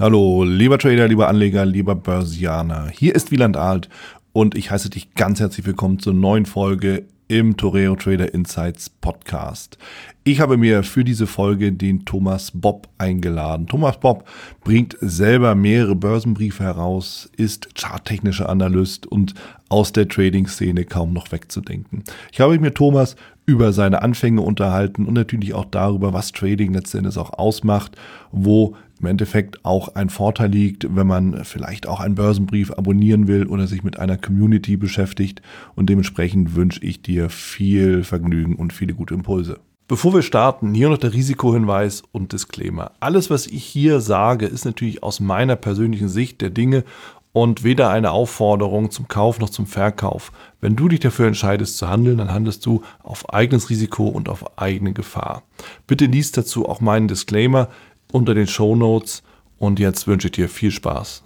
Hallo, lieber Trader, lieber Anleger, lieber Börsianer. Hier ist Wieland Alt und ich heiße dich ganz herzlich willkommen zur neuen Folge im Toreo Trader Insights Podcast. Ich habe mir für diese Folge den Thomas Bob eingeladen. Thomas Bob bringt selber mehrere Börsenbriefe heraus, ist charttechnischer Analyst und aus der Trading-Szene kaum noch wegzudenken. Ich habe mir Thomas über seine Anfänge unterhalten und natürlich auch darüber, was Trading letztendlich auch ausmacht, wo im Endeffekt auch ein Vorteil liegt, wenn man vielleicht auch einen Börsenbrief abonnieren will oder sich mit einer Community beschäftigt. Und dementsprechend wünsche ich dir viel Vergnügen und viele gute Impulse. Bevor wir starten, hier noch der Risikohinweis und Disclaimer. Alles, was ich hier sage, ist natürlich aus meiner persönlichen Sicht der Dinge und weder eine Aufforderung zum Kauf noch zum Verkauf. Wenn du dich dafür entscheidest zu handeln, dann handelst du auf eigenes Risiko und auf eigene Gefahr. Bitte liest dazu auch meinen Disclaimer unter den Show Notes und jetzt wünsche ich dir viel Spaß.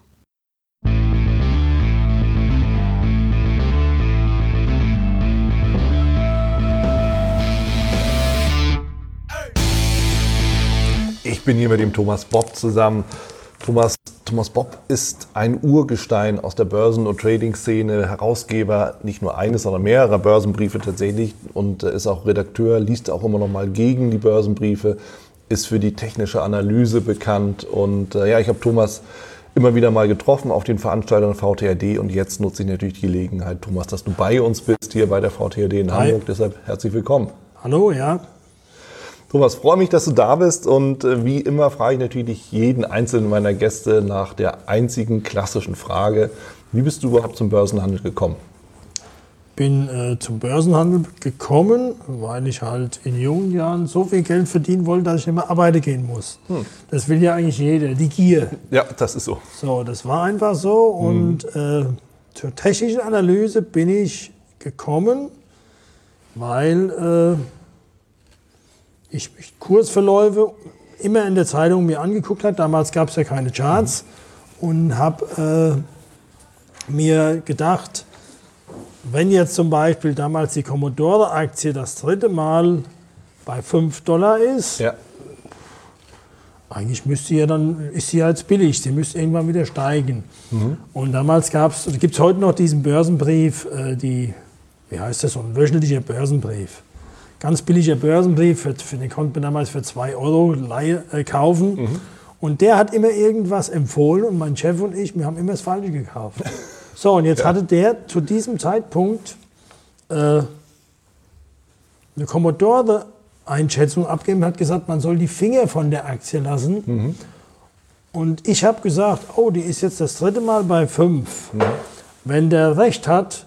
Ich bin hier mit dem Thomas Bob zusammen. Thomas, Thomas Bob ist ein Urgestein aus der Börsen- und Trading-Szene, Herausgeber nicht nur eines, sondern mehrerer Börsenbriefe tatsächlich und ist auch Redakteur, liest auch immer noch mal gegen die Börsenbriefe, ist für die technische Analyse bekannt. Und äh, ja, ich habe Thomas immer wieder mal getroffen auf den Veranstaltungen VTRD und jetzt nutze ich natürlich die Gelegenheit, Thomas, dass du bei uns bist hier bei der VTRD in Hi. Hamburg. Deshalb herzlich willkommen. Hallo, ja. Thomas, freue mich, dass du da bist und äh, wie immer frage ich natürlich jeden einzelnen meiner Gäste nach der einzigen klassischen Frage, wie bist du überhaupt zum Börsenhandel gekommen? Bin äh, zum Börsenhandel gekommen, weil ich halt in jungen Jahren so viel Geld verdienen wollte, dass ich immer arbeiten gehen muss. Hm. Das will ja eigentlich jeder, die Gier. Ja, das ist so. So, das war einfach so. Hm. Und äh, zur technischen Analyse bin ich gekommen, weil äh, ich Kursverläufe immer in der Zeitung mir angeguckt habe. Damals gab es ja keine Charts. Hm. Und habe äh, mir gedacht, wenn jetzt zum Beispiel damals die Commodore-Aktie das dritte Mal bei 5 Dollar ist, ja. eigentlich müsste sie ja dann, ist sie jetzt billig, sie müsste irgendwann wieder steigen. Mhm. Und damals gab es, gibt es heute noch diesen Börsenbrief, äh, die, wie heißt das, so ein wöchentlicher Börsenbrief. Ganz billiger Börsenbrief, für, für den konnte man damals für 2 Euro Leihe, äh, kaufen. Mhm. Und der hat immer irgendwas empfohlen und mein Chef und ich, wir haben immer das Falsche gekauft. So, und jetzt ja. hatte der zu diesem Zeitpunkt äh, eine Commodore-Einschätzung abgegeben, hat gesagt, man soll die Finger von der Aktie lassen. Mhm. Und ich habe gesagt, oh, die ist jetzt das dritte Mal bei 5. Mhm. Wenn der recht hat,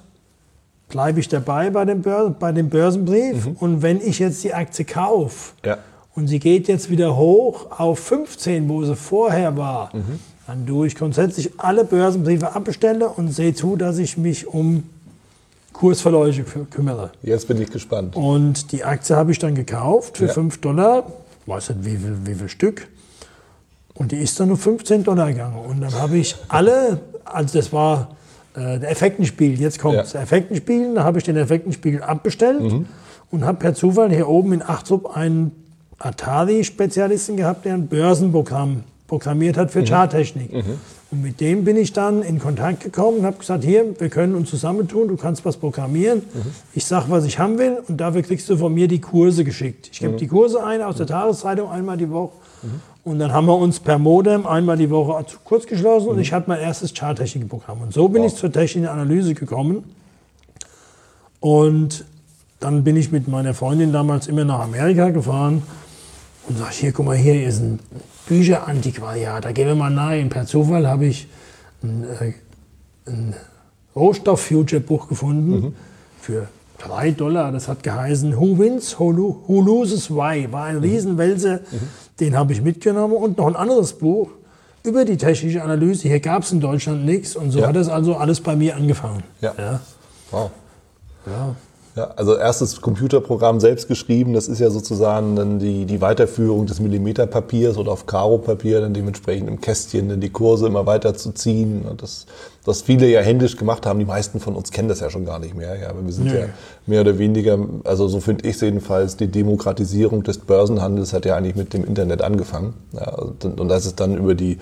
bleibe ich dabei bei dem, Bör bei dem Börsenbrief. Mhm. Und wenn ich jetzt die Aktie kaufe ja. und sie geht jetzt wieder hoch auf 15, wo sie vorher war, mhm dann tue ich grundsätzlich alle Börsenbriefe abbestellen und sehe zu, dass ich mich um Kursverläufe kümmere. Jetzt bin ich gespannt. Und die Aktie habe ich dann gekauft für ja. 5 Dollar, ich weiß nicht wie viel, wie viel Stück. Und die ist dann nur 15 Dollar gegangen. Und dann habe ich alle, also das war äh, der Effektenspiegel, jetzt kommt ja. Effektenspiegel, da habe ich den Effektenspiegel abbestellt mhm. und habe per Zufall hier oben in Achtrup einen Atari-Spezialisten gehabt, der ein Börsenprogramm programmiert hat für mhm. Charttechnik. Mhm. Und mit dem bin ich dann in Kontakt gekommen und habe gesagt, hier, wir können uns zusammentun, du kannst was programmieren. Mhm. Ich sage, was ich haben will und dafür kriegst du von mir die Kurse geschickt. Ich gebe mhm. die Kurse ein aus der Tageszeitung einmal die Woche. Mhm. Und dann haben wir uns per Modem einmal die Woche kurz geschlossen und mhm. ich hatte mein erstes Charttechnikprogramm. Und so bin wow. ich zur technischen Analyse gekommen. Und dann bin ich mit meiner Freundin damals immer nach Amerika gefahren und sage, hier, guck mal, hier ist ein Bücherantiquariat, da gehen wir mal rein. Per Zufall habe ich ein, äh, ein Rohstoff-Future-Buch gefunden mhm. für drei Dollar. Das hat geheißen Who Wins, Who, who Loses, Why. War ein mhm. Riesenwälzer, mhm. den habe ich mitgenommen. Und noch ein anderes Buch über die technische Analyse. Hier gab es in Deutschland nichts. Und so ja. hat es also alles bei mir angefangen. Ja. ja. Wow. Ja. Ja, also erstes Computerprogramm selbst geschrieben, das ist ja sozusagen dann die, die Weiterführung des Millimeterpapiers oder auf Karo-Papier, dann dementsprechend im Kästchen dann die Kurse immer weiter zu ziehen. Das, was viele ja händisch gemacht haben, die meisten von uns kennen das ja schon gar nicht mehr. Ja, aber wir sind nee. ja mehr oder weniger, also so finde ich es jedenfalls, die Demokratisierung des Börsenhandels hat ja eigentlich mit dem Internet angefangen. Ja, und das ist dann über die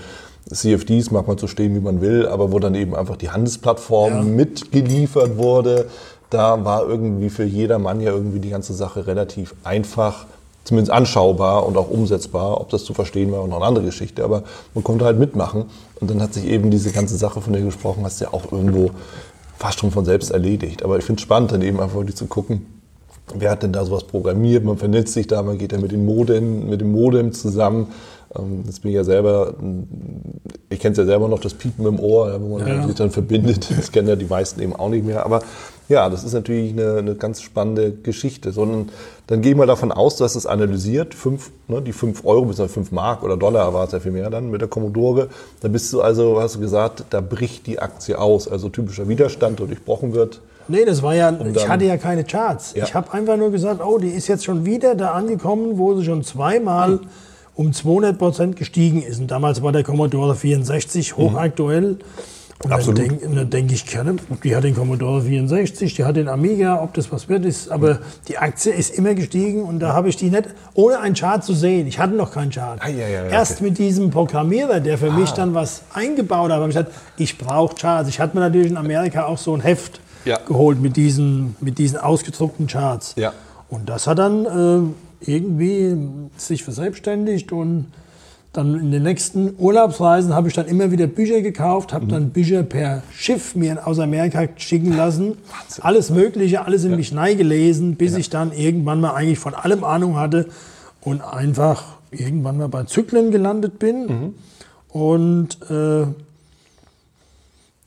CFDs mag man so stehen, wie man will, aber wo dann eben einfach die Handelsplattform ja. mitgeliefert wurde. Da war irgendwie für jedermann ja irgendwie die ganze Sache relativ einfach, zumindest anschaubar und auch umsetzbar. Ob das zu verstehen war, noch eine andere Geschichte, aber man konnte halt mitmachen. Und dann hat sich eben diese ganze Sache, von der du gesprochen hast, ja auch irgendwo fast schon von selbst erledigt. Aber ich finde es spannend, dann eben einfach wirklich zu gucken, wer hat denn da sowas programmiert? Man vernetzt sich da, man geht ja mit, den Modem, mit dem Modem zusammen. Ähm, das bin ich ja selber, ich kenne es ja selber noch, das Piepen im Ohr, wo man ja. sich dann verbindet. Das kennen ja die meisten eben auch nicht mehr. Aber ja, das ist natürlich eine, eine ganz spannende Geschichte. Sondern dann gehen wir davon aus, du hast es analysiert, fünf, ne, die 5 Euro bis 5 Mark oder Dollar war es ja viel mehr dann mit der Commodore. Da bist du also, hast du gesagt, da bricht die Aktie aus. Also typischer Widerstand, der durchbrochen wird. Nee, das war ja, um ich hatte ja keine Charts. Ja. Ich habe einfach nur gesagt, oh, die ist jetzt schon wieder da angekommen, wo sie schon zweimal mhm. Um 200 Prozent gestiegen ist. Und damals war der Commodore 64 hochaktuell. Mhm. Und Absolut. dann denke denk ich, die hat den Commodore 64, die hat den Amiga, ob das was wird ist. Aber die Aktie ist immer gestiegen und da habe ich die nicht, ohne einen Chart zu sehen. Ich hatte noch keinen Chart. Ah, ja, ja, Erst okay. mit diesem Programmierer, der für ah. mich dann was eingebaut hat, habe ich gesagt, ich brauche Charts. Ich hatte mir natürlich in Amerika auch so ein Heft ja. geholt mit diesen, mit diesen ausgedruckten Charts. Ja. Und das hat dann äh, irgendwie sich verselbstständigt und dann in den nächsten Urlaubsreisen habe ich dann immer wieder Bücher gekauft, habe mhm. dann Bücher per Schiff mir aus Amerika schicken lassen. Wahnsinn. Alles Mögliche, alles in ja. mich gelesen, bis ja. ich dann irgendwann mal eigentlich von allem Ahnung hatte und einfach irgendwann mal bei Zyklen gelandet bin. Mhm. Und äh,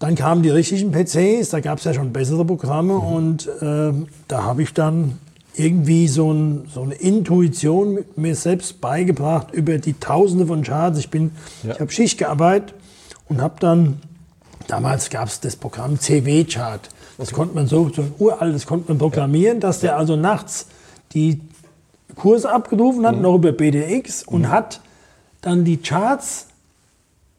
dann kamen die richtigen PCs, da gab es ja schon bessere Programme mhm. und äh, da habe ich dann irgendwie so, ein, so, eine Intuition mir selbst beigebracht über die Tausende von Charts. Ich bin, ja. ich habe Schicht gearbeitet und habe dann, damals gab es das Programm CW-Chart. Das okay. konnte man so, so ein uraltes konnte man programmieren, dass der also nachts die Kurse abgerufen hat, mhm. noch über BDX und mhm. hat dann die Charts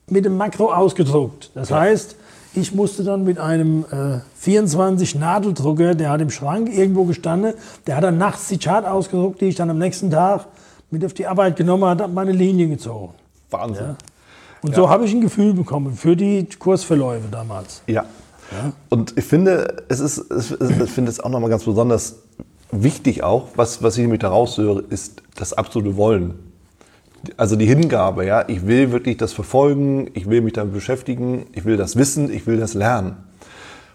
mit dem Makro ausgedruckt. Das ja. heißt, ich musste dann mit einem äh, 24 Nadeldrucker, der hat im Schrank irgendwo gestanden, der hat dann nachts die Chart ausgedruckt, die ich dann am nächsten Tag mit auf die Arbeit genommen habe, habe meine Linie gezogen. Wahnsinn. Ja. Und ja. so habe ich ein Gefühl bekommen für die Kursverläufe damals. Ja. ja. Und ich finde, es ist, ich finde es auch nochmal ganz besonders wichtig auch, was, was ich nämlich daraus höre, ist das absolute Wollen also die Hingabe, ja, ich will wirklich das verfolgen, ich will mich damit beschäftigen, ich will das wissen, ich will das lernen.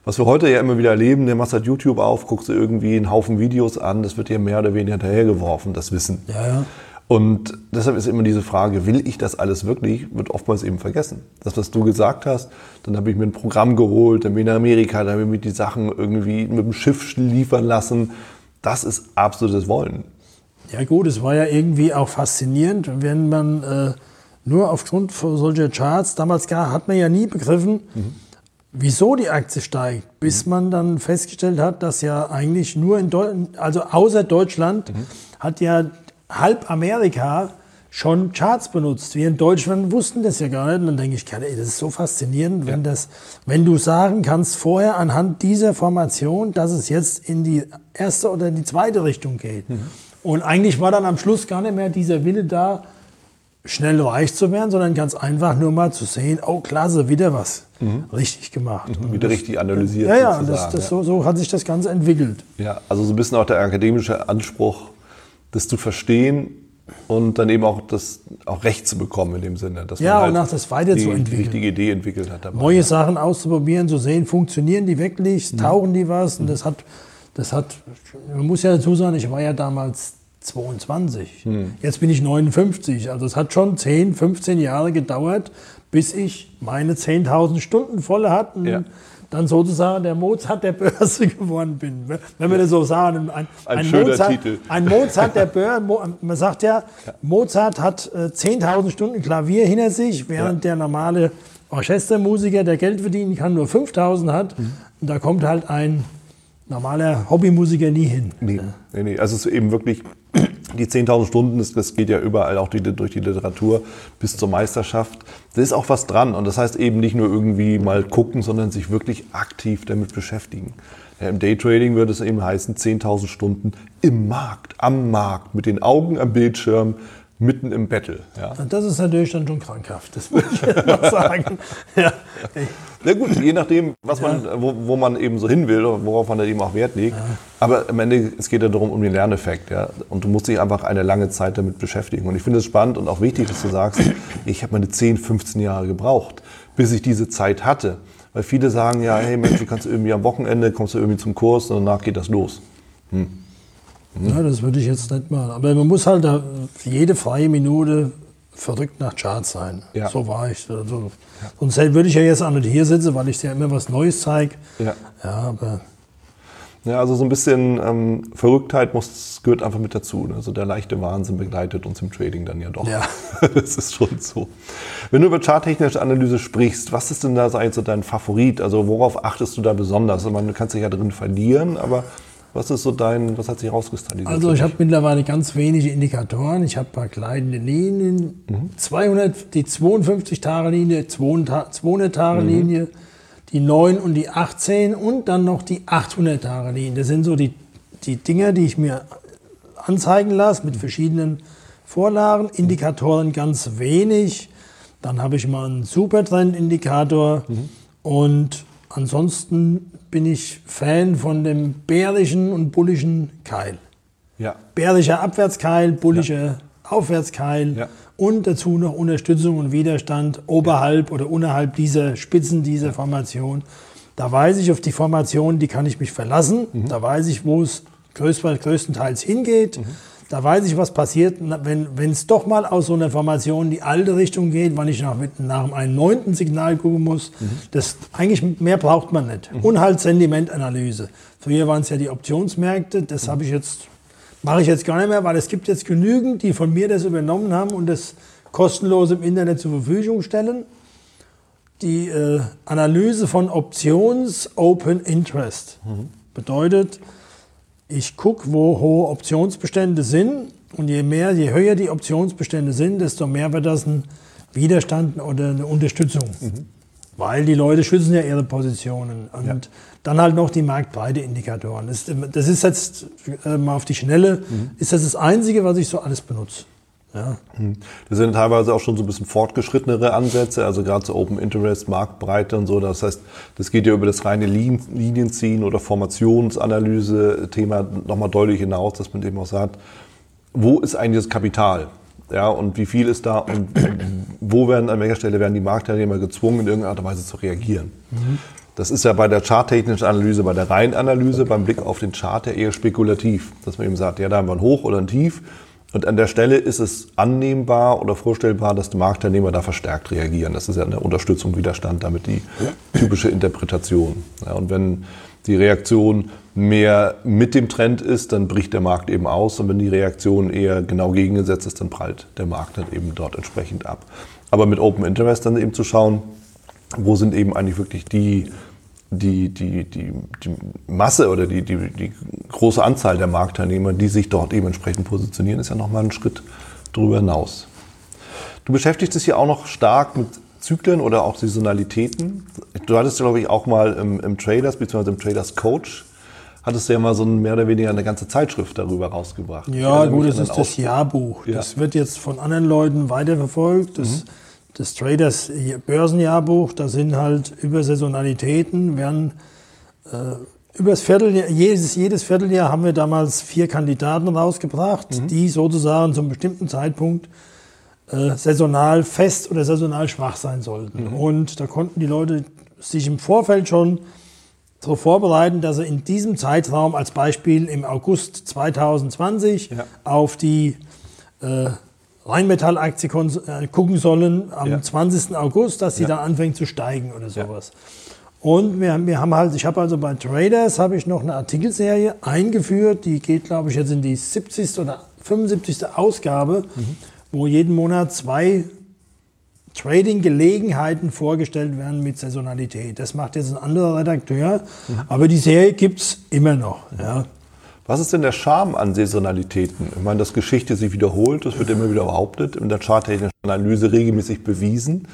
Was wir heute ja immer wieder erleben, der machst halt YouTube auf, guckst du irgendwie einen Haufen Videos an, das wird dir mehr oder weniger hinterhergeworfen, das Wissen. Ja, ja. Und deshalb ist immer diese Frage, will ich das alles wirklich, wird oftmals eben vergessen. Das, was du gesagt hast, dann habe ich mir ein Programm geholt, dann bin ich in Amerika, dann habe ich mir die Sachen irgendwie mit dem Schiff liefern lassen. Das ist absolutes Wollen. Ja gut, es war ja irgendwie auch faszinierend, wenn man äh, nur aufgrund solcher Charts, damals gar, hat man ja nie begriffen, mhm. wieso die Aktie steigt, bis mhm. man dann festgestellt hat, dass ja eigentlich nur in Deutschland, also außer Deutschland, mhm. hat ja halb Amerika schon Charts benutzt. Wir in Deutschland wussten das ja gar nicht. Und dann denke ich, das ist so faszinierend, wenn, das, wenn du sagen kannst vorher anhand dieser Formation, dass es jetzt in die erste oder die zweite Richtung geht. Mhm. Und eigentlich war dann am Schluss gar nicht mehr dieser Wille da, schnell reich zu werden, sondern ganz einfach nur mal zu sehen, oh klasse, wieder was mhm. richtig gemacht. Mhm, wieder das, richtig analysiert. Ja, ja, das, das, ja. So, so, hat sich das Ganze entwickelt. Ja, also so ein bisschen auch der akademische Anspruch, das zu verstehen und dann eben auch das auch Recht zu bekommen in dem Sinne. Dass ja, man halt und auch das weiterzuentwickeln. Die richtige Idee entwickelt hat. Dabei. Neue Sachen auszuprobieren, zu sehen, funktionieren die wirklich, mhm. tauchen die was und das hat das hat, man muss ja dazu sagen, ich war ja damals 22. Hm. Jetzt bin ich 59. Also es hat schon 10, 15 Jahre gedauert, bis ich meine 10.000 Stunden voll hatte und ja. dann sozusagen der Mozart der Börse geworden bin. Wenn wir das so sagen. Ein, ein, ein schöner Mozart, Titel. Ein Mozart der Börse. Man sagt ja, Mozart hat 10.000 äh, Stunden Klavier hinter sich, während ja. der normale Orchestermusiker, der Geld verdienen kann, nur 5.000 hat. Mhm. Und da kommt halt ein normaler Hobbymusiker nie hin. Nee, nee, nee. Also es ist eben wirklich die 10.000 Stunden, das, das, geht ja überall auch die, durch die Literatur bis zur Meisterschaft. Da ist auch was dran und das heißt eben nicht nur irgendwie mal gucken, sondern sich wirklich aktiv damit beschäftigen. Ja, Im Daytrading würde es eben heißen 10.000 Stunden im Markt, am Markt, mit den Augen am Bildschirm, mitten im Battle. Ja. Das ist natürlich dann schon krankhaft, das muss ich mal sagen. Ja. Na gut, je nachdem, was man, wo, wo man eben so hin will, worauf man da eben auch Wert legt. Aber am Ende, es geht ja darum, um den Lerneffekt. Ja? Und du musst dich einfach eine lange Zeit damit beschäftigen. Und ich finde es spannend und auch wichtig, dass du sagst, ich habe meine 10, 15 Jahre gebraucht, bis ich diese Zeit hatte. Weil viele sagen ja, hey Mensch, du kannst irgendwie am Wochenende, kommst du irgendwie zum Kurs und danach geht das los. Hm. Ja, das würde ich jetzt nicht machen. Aber man muss halt da jede freie Minute verrückt nach Charts sein. Ja. So war ich. Also, Sonst würde ich ja jetzt auch nicht hier sitzen, weil ich dir immer was Neues zeige. Ja. Ja, aber Ja, also so ein bisschen ähm, Verrücktheit muss, gehört einfach mit dazu. ne? Also der leichte Wahnsinn begleitet uns im Trading dann ja doch. Ja. Das ist schon so. Wenn du über charttechnische Analyse sprichst, was ist denn da eigentlich so dein Favorit? Also worauf achtest du da besonders? Ich meine, du kannst dich ja drin verlieren, aber was ist so dein, was hat sich rauskristallisiert? Also ich habe mittlerweile ganz wenige Indikatoren. Ich habe ein paar gleitende Linien, 200, die 52-Tage-Linie, 200-Tage-Linie, die 9 und die 18 und dann noch die 800-Tage-Linie. Das sind so die, die Dinger, die ich mir anzeigen lasse mit verschiedenen Vorlagen. Indikatoren ganz wenig. Dann habe ich mal einen Supertrend-Indikator und ansonsten bin ich Fan von dem bärischen und bullischen Keil. ja. Bärischer Abwärtskeil, bullischer Aufwärtskeil Ja. und dazu noch Unterstützung und Widerstand oberhalb oder unterhalb dieser Spitzen dieser Formation. Da weiß ich auf die Formation, die kann ich mich verlassen. Mhm. Da weiß ich, wo es größt, größtenteils hingeht. Da weiß ich, was passiert, wenn es doch mal aus so einer Formation in die alte Richtung geht, wann ich nach, nach einem neunten Signal gucken muss. Mhm. Das, eigentlich mehr braucht man nicht. Und halt Sentimentanalyse. Früher waren es ja die Optionsmärkte. Das habe ich jetzt Mache ich jetzt gar nicht mehr, weil es gibt jetzt genügend, die von mir das übernommen haben und das kostenlos im Internet zur Verfügung stellen. Die äh, Analyse von Options Open Interest bedeutet, ich gucke, wo hohe Optionsbestände sind und je mehr, je höher die Optionsbestände sind, desto mehr wird das ein Widerstand oder eine Unterstützung. Weil die Leute schützen ja ihre Positionen. Und dann halt noch die Marktbreite-Indikatoren. Das, das ist jetzt äh, mal auf die Schnelle, ist das das Einzige, was ich so alles benutze. Ja. Das sind teilweise auch schon so ein bisschen fortgeschrittenere Ansätze, also gerade so Open Interest, Marktbreite und so. Das heißt, das geht ja über das reine Lin- Linienziehen oder Formationsanalyse-Thema nochmal deutlich hinaus, dass man eben auch sagt, wo ist eigentlich das Kapital? Ja, und wie viel ist da und wo werden an welcher Stelle werden die Marktteilnehmer gezwungen, in irgendeiner Art und Weise zu reagieren? Das ist ja bei der charttechnischen Analyse, bei der reinen Analyse, beim Blick auf den Chart ja eher spekulativ, dass man eben sagt, ja, da haben wir ein Hoch oder ein Tief. Und an der Stelle ist es annehmbar oder vorstellbar, dass die Marktteilnehmer da verstärkt reagieren. Das ist ja eine Unterstützung, Widerstand, damit die typische Interpretation. Ja, und wenn die Reaktion mehr mit dem Trend ist, dann bricht der Markt eben aus. Und wenn die Reaktion eher genau gegengesetzt ist, dann prallt der Markt dann eben dort entsprechend ab. Aber mit Open Interest dann eben zu schauen, wo sind eben eigentlich wirklich die, die, die, die, die Masse oder die, die, die große Anzahl der Marktteilnehmer, die sich dort eben entsprechend positionieren, ist ja nochmal ein Schritt darüber hinaus. Du beschäftigst dich ja auch noch stark mit Zyklen oder auch Saisonalitäten. Du hattest, glaube ich, auch mal im, im Traders bzw. im Traders Coach, hattest du ja mal so ein, mehr oder weniger eine ganze Zeitschrift darüber rausgebracht. Ja, gut, das ist das Jahrbuch. Ja. Das wird jetzt von anderen Leuten weiterverfolgt. Das, das Traders Börsenjahrbuch, da sind halt über Saisonalitäten, werden äh, übers Vierteljahr, jedes, jedes Vierteljahr haben wir damals vier Kandidaten rausgebracht, die sozusagen zum bestimmten Zeitpunkt äh, saisonal fest oder saisonal schwach sein sollten. Und da konnten die Leute sich im Vorfeld schon so vorbereiten, dass sie in diesem Zeitraum als Beispiel im August 2020 Ja. auf die äh, Rheinmetall-Aktie äh, gucken sollen am Ja. 20. August, dass sie Ja. dann anfängt zu steigen oder sowas. Und wir, haben- wir haben halt, ich habe also bei Traders habe ich noch eine Artikelserie eingeführt, die geht, glaube ich, jetzt in die 70. oder 75. Ausgabe, wo jeden Monat zwei Trading-Gelegenheiten vorgestellt werden mit Saisonalität. Das macht jetzt ein anderer Redakteur, aber die Serie gibt es immer noch. Ja. Was ist denn der Charme an Saisonalitäten? Ich meine, dass Geschichte sich wiederholt, das wird immer wieder behauptet, in der charttechnischen Analyse regelmäßig bewiesen.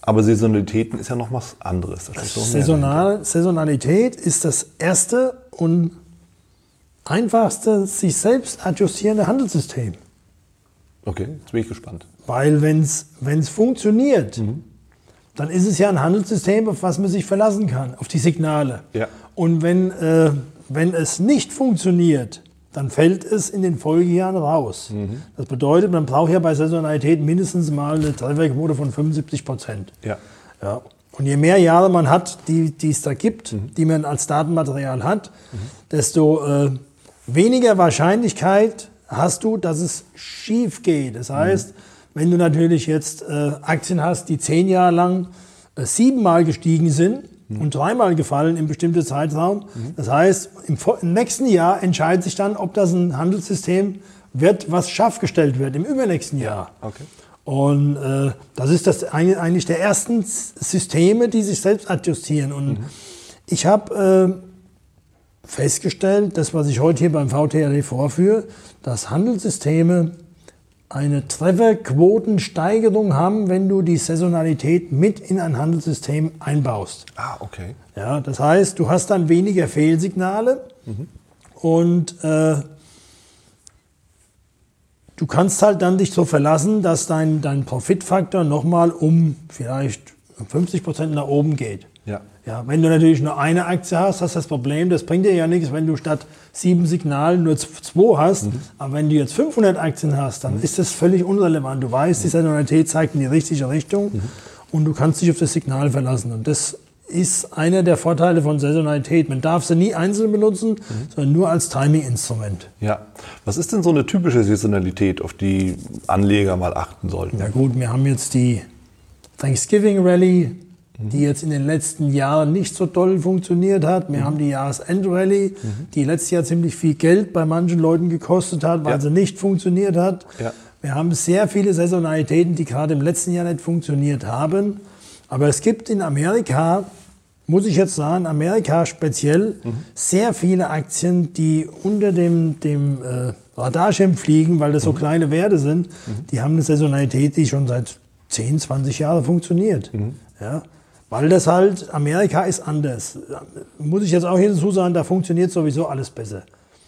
Aber Saisonalitäten ist ja noch was anderes. Saisonal, Saisonalität ist das erste und einfachste sich selbst adjustierende Handelssystem. Okay, jetzt bin ich gespannt. Weil wenn es funktioniert, Mhm. dann ist es ja ein Handelssystem, auf was man sich verlassen kann, auf die Signale. Ja. Und wenn, äh, wenn es nicht funktioniert, dann fällt es in den Folgejahren raus. Mhm. Das bedeutet, man braucht ja bei Saisonalität mindestens mal eine Trefferquote von 75 Prozent. Ja. Ja. Und je mehr Jahre man hat, die, die es da gibt, Mhm. die man als Datenmaterial hat, desto äh, weniger Wahrscheinlichkeit hast du, dass es schief geht. Das heißt, wenn du natürlich jetzt äh, Aktien hast, die zehn Jahre lang äh, siebenmal gestiegen sind und dreimal gefallen im bestimmten Zeitraum, das heißt, im, im nächsten Jahr entscheidet sich dann, ob das ein Handelssystem wird, was scharf gestellt wird im übernächsten Jahr. Okay. Und äh, das ist das eigentlich der ersten Systeme, die sich selbst adjustieren. Und ich habe äh, festgestellt, das, was ich heute hier beim VTRD vorführe, dass Handelssysteme eine Trefferquotensteigerung haben, wenn du die Saisonalität mit in ein Handelssystem einbaust. Ah, okay. Ja, das heißt, du hast dann weniger Fehlsignale und äh, du kannst halt dann dich so verlassen, dass dein, dein Profitfaktor nochmal um vielleicht 50 Prozent nach oben geht. Ja. Wenn du natürlich nur eine Aktie hast, hast du das Problem, das bringt dir ja nichts, wenn du statt sieben Signalen nur zwei hast. Aber wenn du jetzt 500 Aktien hast, dann ist das völlig unrelevant. Du weißt, die Saisonalität zeigt in die richtige Richtung und du kannst dich auf das Signal verlassen. Und das ist einer der Vorteile von Saisonalität. Man darf sie nie einzeln benutzen, sondern nur als Timing-Instrument. Ja. Was ist denn so eine typische Saisonalität, auf die Anleger mal achten sollten? Ja gut, wir haben jetzt die Thanksgiving Rally, die jetzt in den letzten Jahren nicht so toll funktioniert hat. Wir haben die Jahresend Rally, die letztes Jahr ziemlich viel Geld bei manchen Leuten gekostet hat, weil Ja. sie nicht funktioniert hat. Ja. Wir haben sehr viele Saisonalitäten, die gerade im letzten Jahr nicht funktioniert haben. Aber es gibt in Amerika, muss ich jetzt sagen, Amerika speziell, sehr viele Aktien, die unter dem, dem äh, Radarschirm fliegen, weil das so kleine Werte sind. Die haben eine Saisonalität, die schon seit 10, 20 Jahren funktioniert. Ja? Weil das halt, Amerika ist anders. Muss ich jetzt auch hier dazu sagen, da funktioniert sowieso alles besser.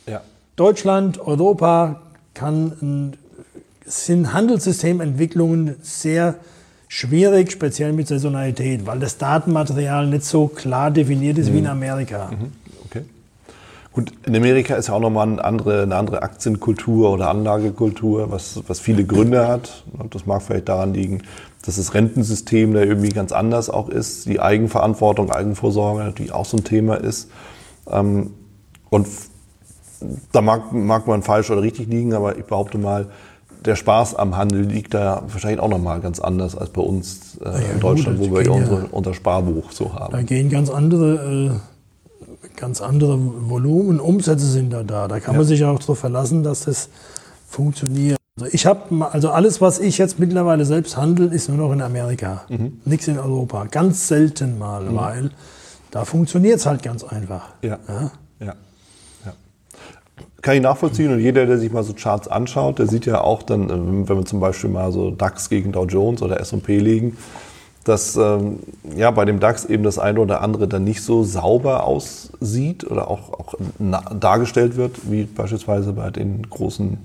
Ja. Deutschland, Europa kann, sind Handelssystementwicklungen sehr schwierig, speziell mit Saisonalität, weil das Datenmaterial nicht so klar definiert ist wie in Amerika. Okay. Gut, in Amerika ist ja auch nochmal eine andere, eine andere Aktienkultur oder Anlagekultur, was, was viele Gründe hat. Und das mag vielleicht daran liegen, dass das Rentensystem da irgendwie ganz anders auch ist, die Eigenverantwortung, Eigenvorsorge natürlich auch so ein Thema ist. Ähm, Und da mag, mag man falsch oder richtig liegen, aber ich behaupte mal, der Spaß am Handel liegt da wahrscheinlich auch nochmal ganz anders als bei uns äh, ja, in gut, Deutschland, das wo wir ja. unsere, unser Sparbuch so haben. Da gehen ganz andere, äh, ganz andere Volumen, Umsätze sind da da. Da kann man sich auch darauf verlassen, dass das funktioniert. Also ich habe, also alles, was ich jetzt mittlerweile selbst handle, ist nur noch in Amerika. Nichts in Europa. Ganz selten mal, weil da funktioniert es halt ganz einfach. Ja. Ja? Ja. ja. Kann ich nachvollziehen und jeder, der sich mal so Charts anschaut, der sieht ja auch dann, ähm, wenn wir zum Beispiel mal so DAX gegen Dow Jones oder S&P legen, dass ähm, ja bei dem DAX eben das eine oder andere dann nicht so sauber aussieht oder auch, auch dargestellt wird, wie beispielsweise bei den großen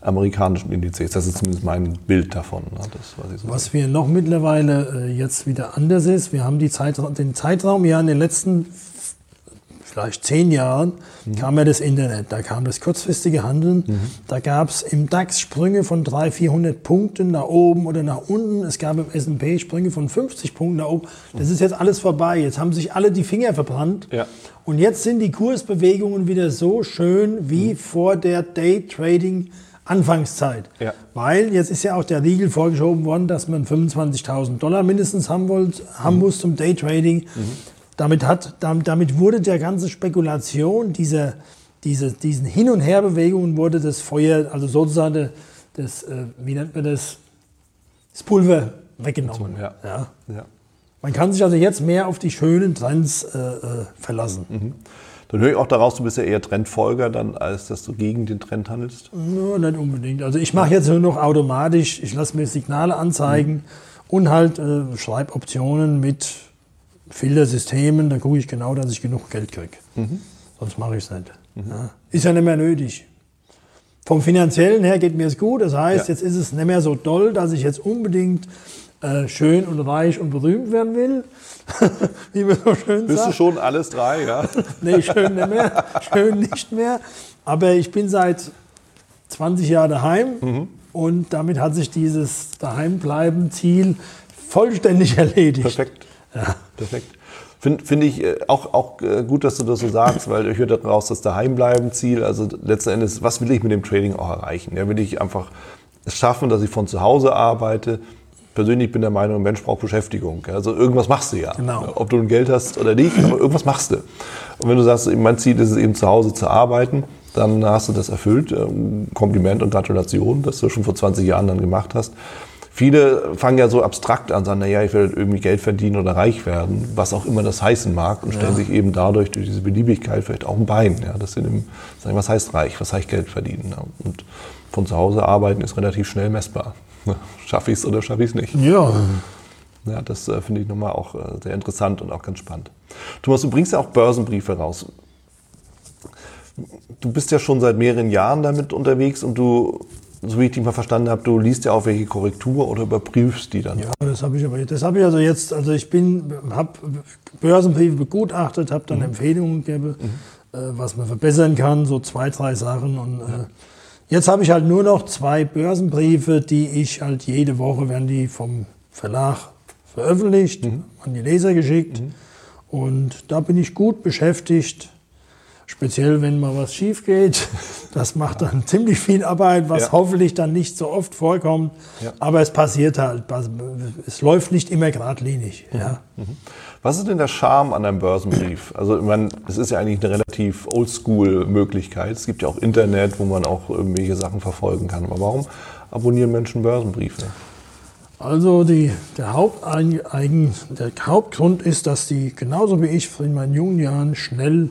amerikanischen Indizes. Das ist zumindest mein Bild davon. Ne? Das, was so Was wir noch mittlerweile äh, jetzt wieder anders ist, wir haben die Zeitra den Zeitraum ja in den letzten vielleicht zehn Jahren kam ja das Internet, da kam das kurzfristige Handeln, da gab es im DAX Sprünge von 300, 400 Punkten nach oben oder nach unten, es gab im S&P Sprünge von 50 Punkten nach oben. Das ist jetzt alles vorbei, jetzt haben sich alle die Finger verbrannt Ja. und jetzt sind die Kursbewegungen wieder so schön wie vor der Day-Trading Anfangszeit. Ja. Weil jetzt ist ja auch der Riegel vorgeschoben worden, dass man 25.000 Dollar mindestens haben, wollt, haben muss zum Daytrading. Damit, hat, damit, wurde der ganze Spekulation, dieser, diese, diesen Hin- und Herbewegungen wurde das Feuer, also sozusagen das, äh, wie nennt man das, das Pulver weggenommen. Ja. Ja. ja. Man kann sich also jetzt mehr auf die schönen Trends äh, äh, verlassen. Mhm. Dann höre ich auch daraus, du bist ja eher Trendfolger, dann, als dass du gegen den Trend handelst. Ja, nicht unbedingt. Also ich mache jetzt nur noch automatisch, ich lasse mir Signale anzeigen und halt äh, Schreiboptionen mit Filtersystemen. Da gucke ich genau, dass ich genug Geld kriege. Sonst mache ich es nicht. Ja. Ist ja nicht mehr nötig. vom finanziellen her geht mir es gut. Das heißt, ja. jetzt ist es nicht mehr so doll, dass ich jetzt unbedingt äh, schön und reich und berühmt werden will. Wie man so schön Bist sagt. du schon alles drei, ja? nee, schön nicht mehr. Schön nicht mehr. Aber ich bin seit 20 Jahren daheim mhm. und damit hat sich dieses Daheimbleiben-Ziel vollständig erledigt. Perfekt. Ja. Perfekt. Finde find ich äh, auch, auch äh, gut, dass du das so sagst, weil ich höre daraus das Daheimbleiben-Ziel. Also letzten Endes, was will ich mit dem Trading auch erreichen? Ja, will ich einfach es schaffen, dass ich von zu Hause arbeite? Persönlich bin der Meinung, ein Mensch braucht Beschäftigung. Also irgendwas machst du ja. Genau. Ob du ein Geld hast oder nicht, aber irgendwas machst du. Und wenn du sagst, mein Ziel ist es eben zu Hause zu arbeiten, dann hast du das erfüllt. Ähm, Kompliment und Gratulation, dass du schon vor 20 Jahren dann gemacht hast. Viele fangen ja so abstrakt an, sagen, naja, ich will irgendwie Geld verdienen oder reich werden, was auch immer das heißen mag, und stellen ja. sich eben dadurch durch diese Beliebigkeit vielleicht auch ein Bein. Ja, dass sie dem, sagen, was heißt reich, was heißt Geld verdienen? Ja, und von zu Hause arbeiten ist relativ schnell messbar. Schaffe ich es oder schaffe ich es nicht? Ja. Ja, das äh, finde ich nochmal auch äh, sehr interessant und auch ganz spannend. Thomas, du bringst ja auch Börsenbriefe raus. Du bist ja schon seit mehreren Jahren damit unterwegs und du so wie ich dich mal verstanden habe, du liest ja auch welche Korrektur oder überprüfst die dann. Ja, das habe ich aber das habe ich also jetzt, also ich bin, habe Börsenbriefe begutachtet, habe dann mhm. Empfehlungen gegeben, mhm. äh, was man verbessern kann, so zwei, drei Sachen und ja. äh, jetzt habe ich halt nur noch zwei Börsenbriefe, die ich halt jede Woche werden die vom Verlag veröffentlicht, mhm. an die Leser geschickt mhm. und da bin ich gut beschäftigt Speziell, wenn mal was schief geht. Das macht dann ziemlich viel Arbeit, was ja. hoffentlich dann nicht so oft vorkommt. Ja. Aber es passiert halt. Es läuft nicht immer geradlinig. Mhm. Ja. Mhm. Was ist denn der Charme an einem Börsenbrief? Also, ich meine, es ist ja eigentlich eine relativ oldschool-Möglichkeit. Es gibt ja auch Internet, wo man auch irgendwelche Sachen verfolgen kann. Aber warum abonnieren Menschen Börsenbriefe? Also die, der, Haupteigen, der Hauptgrund ist, dass die genauso wie ich in meinen jungen Jahren schnell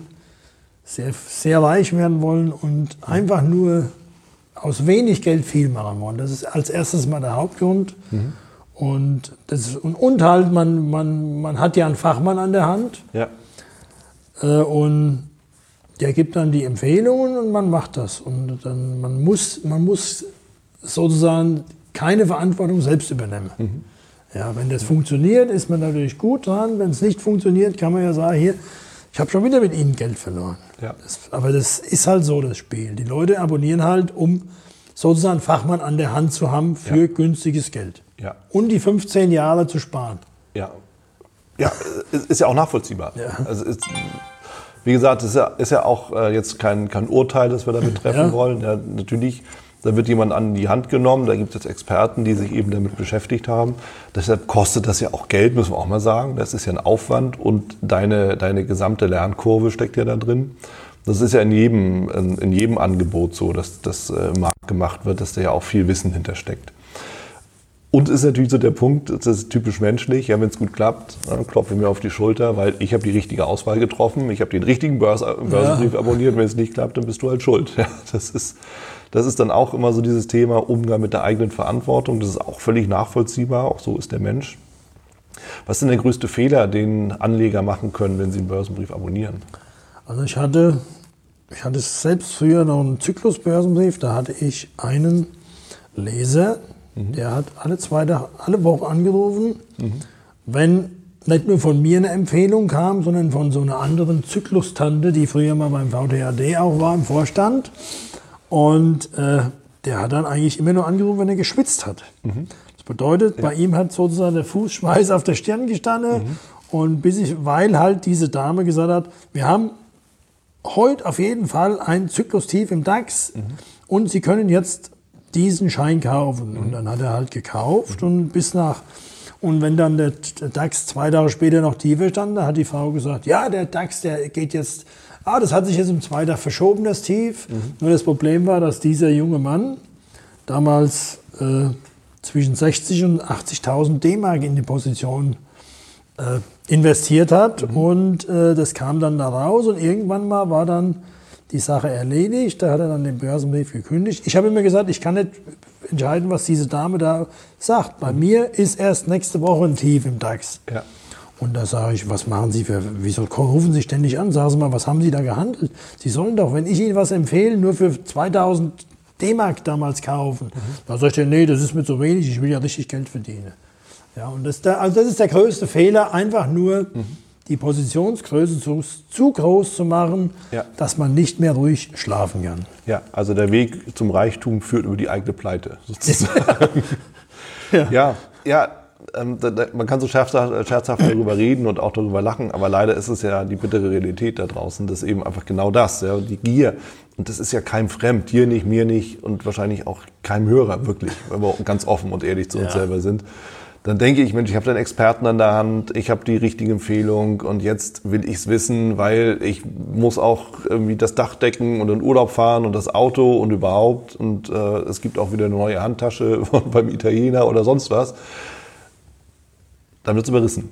sehr, sehr reich werden wollen und einfach nur aus wenig Geld viel machen wollen. Das ist als erstes mal der Hauptgrund. Mhm. Und, das, und, und, halt, man, man, man hat ja einen Fachmann an der Hand. Ja. Äh, und der gibt dann die Empfehlungen und man macht das. Und dann, man, muss, man muss sozusagen keine Verantwortung selbst übernehmen. Mhm. Ja, wenn das funktioniert, ist man natürlich gut dran. Wenn es nicht funktioniert, kann man ja sagen, hier, ich habe schon wieder mit ihnen Geld verloren. Ja. Das, aber das ist halt so, das Spiel. Die Leute abonnieren halt, um sozusagen einen Fachmann an der Hand zu haben für ja. günstiges Geld. Ja. Und die 15 Jahre zu sparen. Ja, ja ist ja auch nachvollziehbar. Ja. Also ist, wie gesagt, ist ja, ist ja auch äh, jetzt kein, kein Urteil, das wir damit treffen ja. wollen. Ja, natürlich da wird jemand an die Hand genommen, da gibt es Experten, die sich eben damit beschäftigt haben. Deshalb kostet das ja auch Geld, müssen wir auch mal sagen. Das ist ja ein Aufwand und deine, deine gesamte Lernkurve steckt ja da drin. Das ist ja in jedem, in jedem Angebot so, dass das äh, Markt gemacht wird, dass da ja auch viel Wissen hintersteckt. Und ist natürlich so der Punkt, das ist typisch menschlich, ja, wenn es gut klappt, dann klopfe ich mir auf die Schulter, weil ich habe die richtige Auswahl getroffen, ich habe den richtigen Börs Börsenbrief ja. abonniert, wenn es nicht klappt, dann bist du halt schuld. Ja, das ist, das ist dann auch immer so dieses Thema Umgang mit der eigenen Verantwortung. Das ist auch völlig nachvollziehbar. Auch so ist der Mensch. Was ist denn der größte Fehler, den Anleger machen können, wenn sie einen Börsenbrief abonnieren? Also ich hatte, ich hatte selbst früher noch einen Zyklus-Börsenbrief. Da hatte ich einen Leser, mhm. der hat alle zwei alle Wochen angerufen, mhm. wenn nicht nur von mir eine Empfehlung kam, sondern von so einer anderen Zyklustante, die früher mal beim VTAD auch war im Vorstand. Und äh, der hat dann eigentlich immer nur angerufen, wenn er geschwitzt hat. Mhm. Das bedeutet, ja. bei ihm hat sozusagen der Fußschweiß auf der Stirn gestanden. Mhm. Und bis ich, weil halt diese Dame gesagt hat, wir haben heute auf jeden Fall ein Zyklustief im DAX mhm. und Sie können jetzt diesen Schein kaufen. Und dann hat er halt gekauft und bis nach und wenn dann der DAX zwei Tage später noch tiefer stand, da hat die Frau gesagt, ja, der DAX, der geht jetzt Ah, das hat sich jetzt um zwei Tage verschoben, das Tief. Mhm. Nur das Problem war, dass dieser junge Mann damals äh, zwischen 60 und 80.000 D-Mark in die Position äh, investiert hat. Mhm. Und äh, das kam dann da raus und irgendwann mal war dann die Sache erledigt. Da hat er dann den Börsenbrief gekündigt. Ich habe immer gesagt, ich kann nicht entscheiden, was diese Dame da sagt. Bei mhm. mir ist erst nächste Woche ein Tief im DAX. Ja. Und da sage ich, was machen Sie für, wieso rufen Sie ständig an? Sagen Sie mal, was haben Sie da gehandelt? Sie sollen doch, wenn ich Ihnen was empfehle, nur für 2000 D-Mark damals kaufen. Mhm. Da sagt er, nee, das ist mir zu wenig, ich will ja richtig Geld verdienen. Ja, und das, also das ist der größte Fehler, einfach nur mhm. die Positionsgröße zu, zu groß zu machen, ja. dass man nicht mehr ruhig schlafen kann. Ja, also der Weg zum Reichtum führt über die eigene Pleite, sozusagen. ja. ja, ja, ähm, man kann so scherzhaft, scherzhaft darüber reden und auch darüber lachen, aber leider ist es ja die bittere Realität da draußen, das ist eben einfach genau das, ja, die Gier. Und das ist ja keinem fremd, dir nicht, mir nicht und wahrscheinlich auch keinem Hörer, wirklich, wenn wir ganz offen und ehrlich zu uns ja. selber sind. Dann denke ich, Mensch, ich habe den Experten an der Hand, ich habe die richtige Empfehlung und jetzt will ich es wissen, weil ich muss auch irgendwie das Dach decken und in Urlaub fahren und das Auto und überhaupt. Und äh, es gibt auch wieder eine neue Handtasche beim Italiener oder sonst was dann wird es überrissen.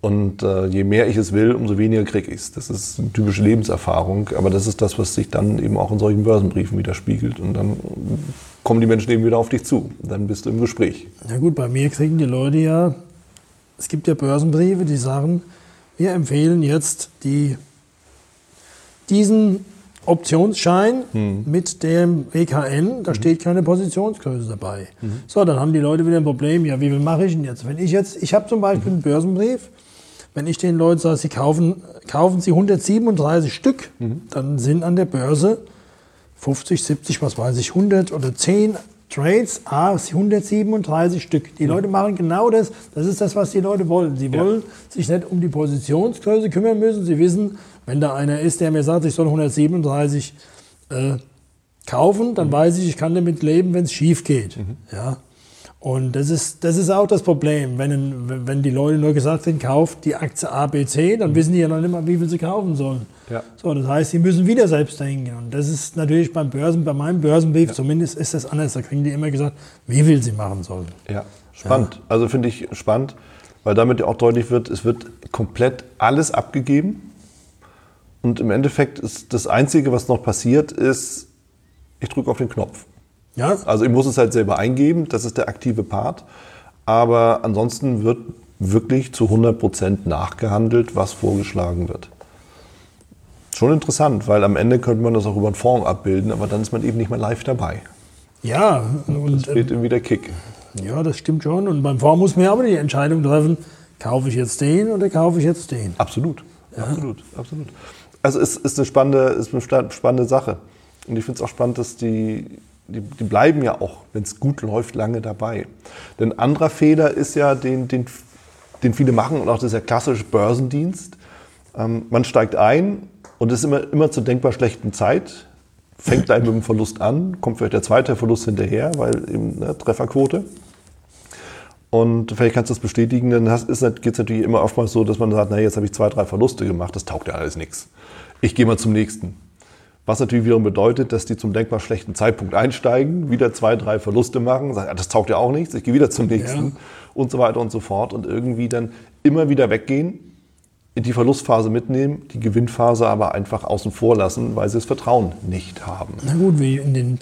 Und äh, je mehr ich es will, umso weniger kriege ich es. Das ist eine typische Lebenserfahrung, aber das ist das, was sich dann eben auch in solchen Börsenbriefen widerspiegelt. Und dann kommen die Menschen eben wieder auf dich zu. Dann bist du im Gespräch. Na gut, bei mir kriegen die Leute ja, es gibt ja Börsenbriefe, die sagen, wir empfehlen jetzt die, diesen Optionsschein hm. mit dem WKN, da mhm. steht keine Positionsgröße dabei. Mhm. So, dann haben die Leute wieder ein Problem. Ja, wie mache ich denn jetzt? Wenn ich jetzt, ich habe zum Beispiel einen Börsenbrief, wenn ich den Leuten sage, sie kaufen, kaufen sie 137 Stück, mhm. dann sind an der Börse 50, 70, was weiß ich, 100 oder 10 Trades, ah, 137 Stück. Die Leute machen genau das. Das ist das, was die Leute wollen. Sie wollen ja. sich nicht um die Positionsgröße kümmern müssen. Sie wissen, wenn da einer ist, der mir sagt, ich soll 137 äh, kaufen, dann mhm. weiß ich, ich kann damit leben, wenn es schief geht. Mhm. Ja? Und das ist, das ist auch das Problem. Wenn, wenn die Leute nur gesagt haben, kauft die Aktie ABC, dann mhm. wissen die ja noch nicht mal, wie viel sie kaufen sollen. Ja. So, das heißt, sie müssen wieder selbst denken. Und das ist natürlich beim Börsen, bei meinem Börsenbrief ja. zumindest ist das anders. Da kriegen die immer gesagt, wie viel sie machen sollen. Ja, spannend. Ja. Also finde ich spannend, weil damit ja auch deutlich wird, es wird komplett alles abgegeben und im Endeffekt ist das Einzige, was noch passiert, ist, ich drücke auf den Knopf. Ja. Also ich muss es halt selber eingeben, das ist der aktive Part. Aber ansonsten wird wirklich zu 100 Prozent nachgehandelt, was vorgeschlagen wird. Schon interessant, weil am Ende könnte man das auch über einen Fonds abbilden, aber dann ist man eben nicht mehr live dabei. Ja, und das fehlt irgendwie der Kick. Ja, das stimmt schon. Und beim Fonds muss man ja aber die Entscheidung treffen, kaufe ich jetzt den oder kaufe ich jetzt den? Absolut, ja. absolut, absolut also es ist eine spannende, ist eine spannende Sache. Und ich finde es auch spannend, dass die, die, die bleiben ja auch, wenn es gut läuft, lange dabei. Denn ein anderer Fehler ist ja, den, den, den viele machen, und auch das ist der klassische Börsendienst. Ähm, man steigt ein und ist immer, immer zur denkbar schlechten Zeit, fängt gleich mit dem Verlust an, kommt vielleicht der zweite Verlust hinterher, weil eben ne, Trefferquote. Und vielleicht kannst du das bestätigen, dann geht es natürlich immer oftmals so, dass man sagt, na jetzt habe ich zwei, drei Verluste gemacht, das taugt ja alles nichts. Ich gehe mal zum nächsten. Was natürlich wiederum bedeutet, dass die zum denkbar schlechten Zeitpunkt einsteigen, wieder zwei, drei Verluste machen, sagen, das taugt ja auch nichts, ich gehe wieder zum nächsten ja. und so weiter und so fort und irgendwie dann immer wieder weggehen, die Verlustphase mitnehmen, die Gewinnphase aber einfach außen vor lassen, weil sie das Vertrauen nicht haben. Na gut, wie in den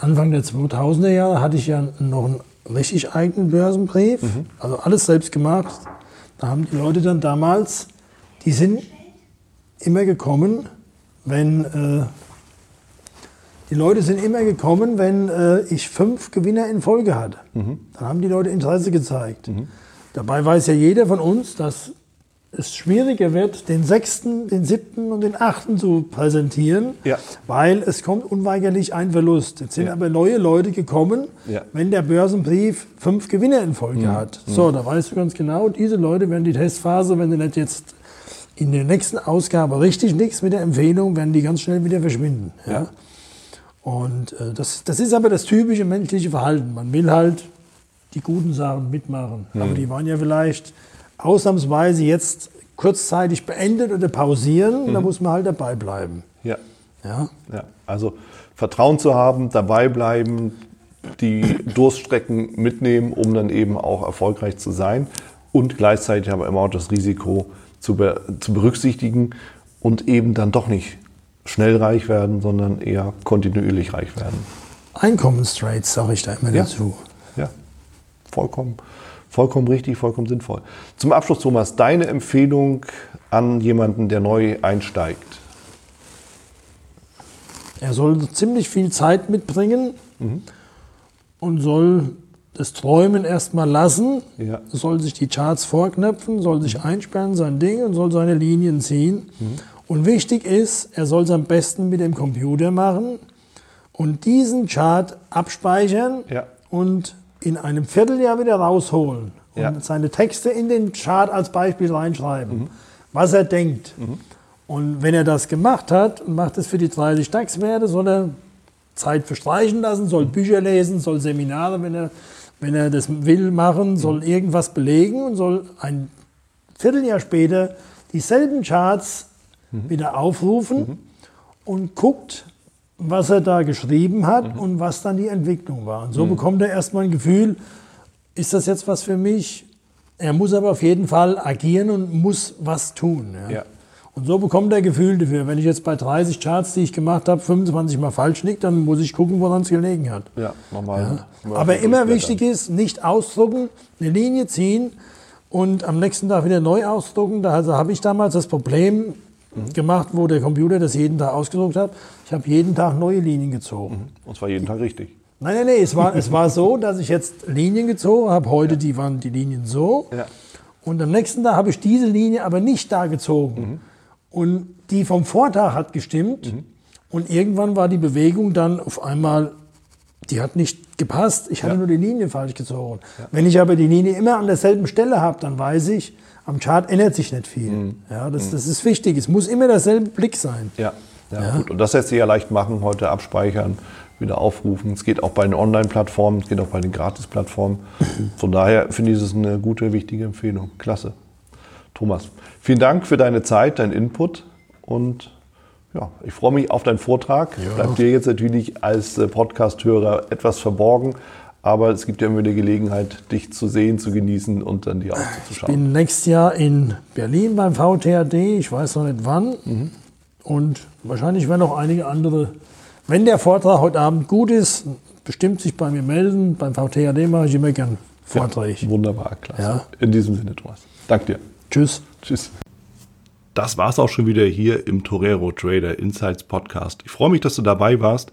Anfang der 2000er Jahre hatte ich ja noch einen richtig eigenen Börsenbrief, mhm. also alles selbst gemacht. Da haben die Leute dann damals, die sind immer gekommen, wenn äh, die Leute sind immer gekommen, wenn äh, ich fünf Gewinner in Folge hatte. Mhm. Dann haben die Leute Interesse gezeigt. Mhm. Dabei weiß ja jeder von uns, dass es schwieriger wird, den sechsten, den siebten und den achten zu präsentieren, ja. weil es kommt unweigerlich ein Verlust. Jetzt sind ja. aber neue Leute gekommen, ja. wenn der Börsenbrief fünf Gewinner in Folge mhm. hat. So, da weißt du ganz genau, diese Leute werden die Testphase, wenn du nicht jetzt in der nächsten Ausgabe richtig nichts mit der Empfehlung, werden die ganz schnell wieder verschwinden. Ja? Und äh, das, das ist aber das typische menschliche Verhalten. Man will halt die guten Sachen mitmachen. Mhm. Aber die waren ja vielleicht ausnahmsweise jetzt kurzzeitig beendet oder pausieren, mhm. da muss man halt dabei bleiben. Ja. ja. ja. Also Vertrauen zu haben, dabei bleiben, die Durststrecken mitnehmen, um dann eben auch erfolgreich zu sein und gleichzeitig aber immer auch das Risiko zu, be zu berücksichtigen und eben dann doch nicht schnell reich werden, sondern eher kontinuierlich reich werden. Einkommenstrades sage ich da immer ja. dazu. Ja, vollkommen. Vollkommen richtig, vollkommen sinnvoll. Zum Abschluss, Thomas, deine Empfehlung an jemanden, der neu einsteigt? Er soll ziemlich viel Zeit mitbringen und soll das Träumen erstmal lassen, Ja. soll sich die Charts vorknöpfen, soll sich einsperren, sein Ding und soll seine Linien ziehen. Und wichtig ist, er soll es am besten mit dem Computer machen und diesen Chart abspeichern Ja. und in einem Vierteljahr wieder rausholen und Ja. seine Texte in den Chart als Beispiel reinschreiben, was er denkt. Und wenn er das gemacht hat und macht es für die 30 DAX-Werte, soll er Zeit verstreichen lassen, soll Bücher lesen, soll Seminare, wenn er, wenn er das will, machen, soll irgendwas belegen und soll ein Vierteljahr später dieselben Charts wieder aufrufen und guckt, was er da geschrieben hat und was dann die Entwicklung war. Und so bekommt er erstmal ein Gefühl, ist das jetzt was für mich? Er muss aber auf jeden Fall agieren und muss was tun. Ja. Ja. Und so bekommt er Gefühl dafür. Wenn ich jetzt bei 30 Charts, die ich gemacht habe, 25 Mal falsch liege, dann muss ich gucken, woran es gelegen hat. Ja, normal. Aber immer wichtig ist, nicht ausdrucken, eine Linie ziehen und am nächsten Tag wieder neu ausdrucken. Da also habe ich damals das Problem gemacht, wo der Computer das jeden Tag ausgedruckt hat. Ich habe jeden Tag neue Linien gezogen. Und zwar jeden Tag richtig. Nein, nein, nein, es war, es war so, dass ich jetzt Linien gezogen habe. Heute die waren die Linien so. Ja. Und am nächsten Tag habe ich diese Linie aber nicht da gezogen. Und die vom Vortag hat gestimmt. Und irgendwann war die Bewegung dann auf einmal, die hat nicht gepasst. Ich hatte Ja. nur die Linie falsch gezogen. Wenn ich aber die Linie immer an derselben Stelle habe, dann weiß ich, am Chart ändert sich nicht viel. Ja, das, das ist wichtig. Es muss immer derselbe Blick sein. Ja, ja, gut. Und das lässt sich ja leicht machen, heute abspeichern, wieder aufrufen. Es geht auch bei den Online-Plattformen, es geht auch bei den Gratis-Plattformen. Von daher finde ich es eine gute, wichtige Empfehlung. Klasse. Thomas, vielen Dank für deine Zeit, deinen Input und ja, ich freue mich auf deinen Vortrag. Bleibt dir jetzt natürlich als äh, Podcast-Hörer etwas verborgen, aber es gibt ja immer die Gelegenheit, dich zu sehen, zu genießen und dann dir auch Ich zuzuschauen. bin nächstes Jahr in Berlin beim VTHD, ich weiß noch nicht wann. Und wahrscheinlich werden noch einige andere, wenn der Vortrag heute Abend gut ist, bestimmt sich bei mir melden. Beim VTHD mache ich immer gern Vorträge. Wunderbar, klasse. Ja. In diesem Sinne, Thomas. Danke dir. Tschüss. Tschüss. Das war's auch schon wieder hier im Torero Trader Insights Podcast. Ich freue mich, dass du dabei warst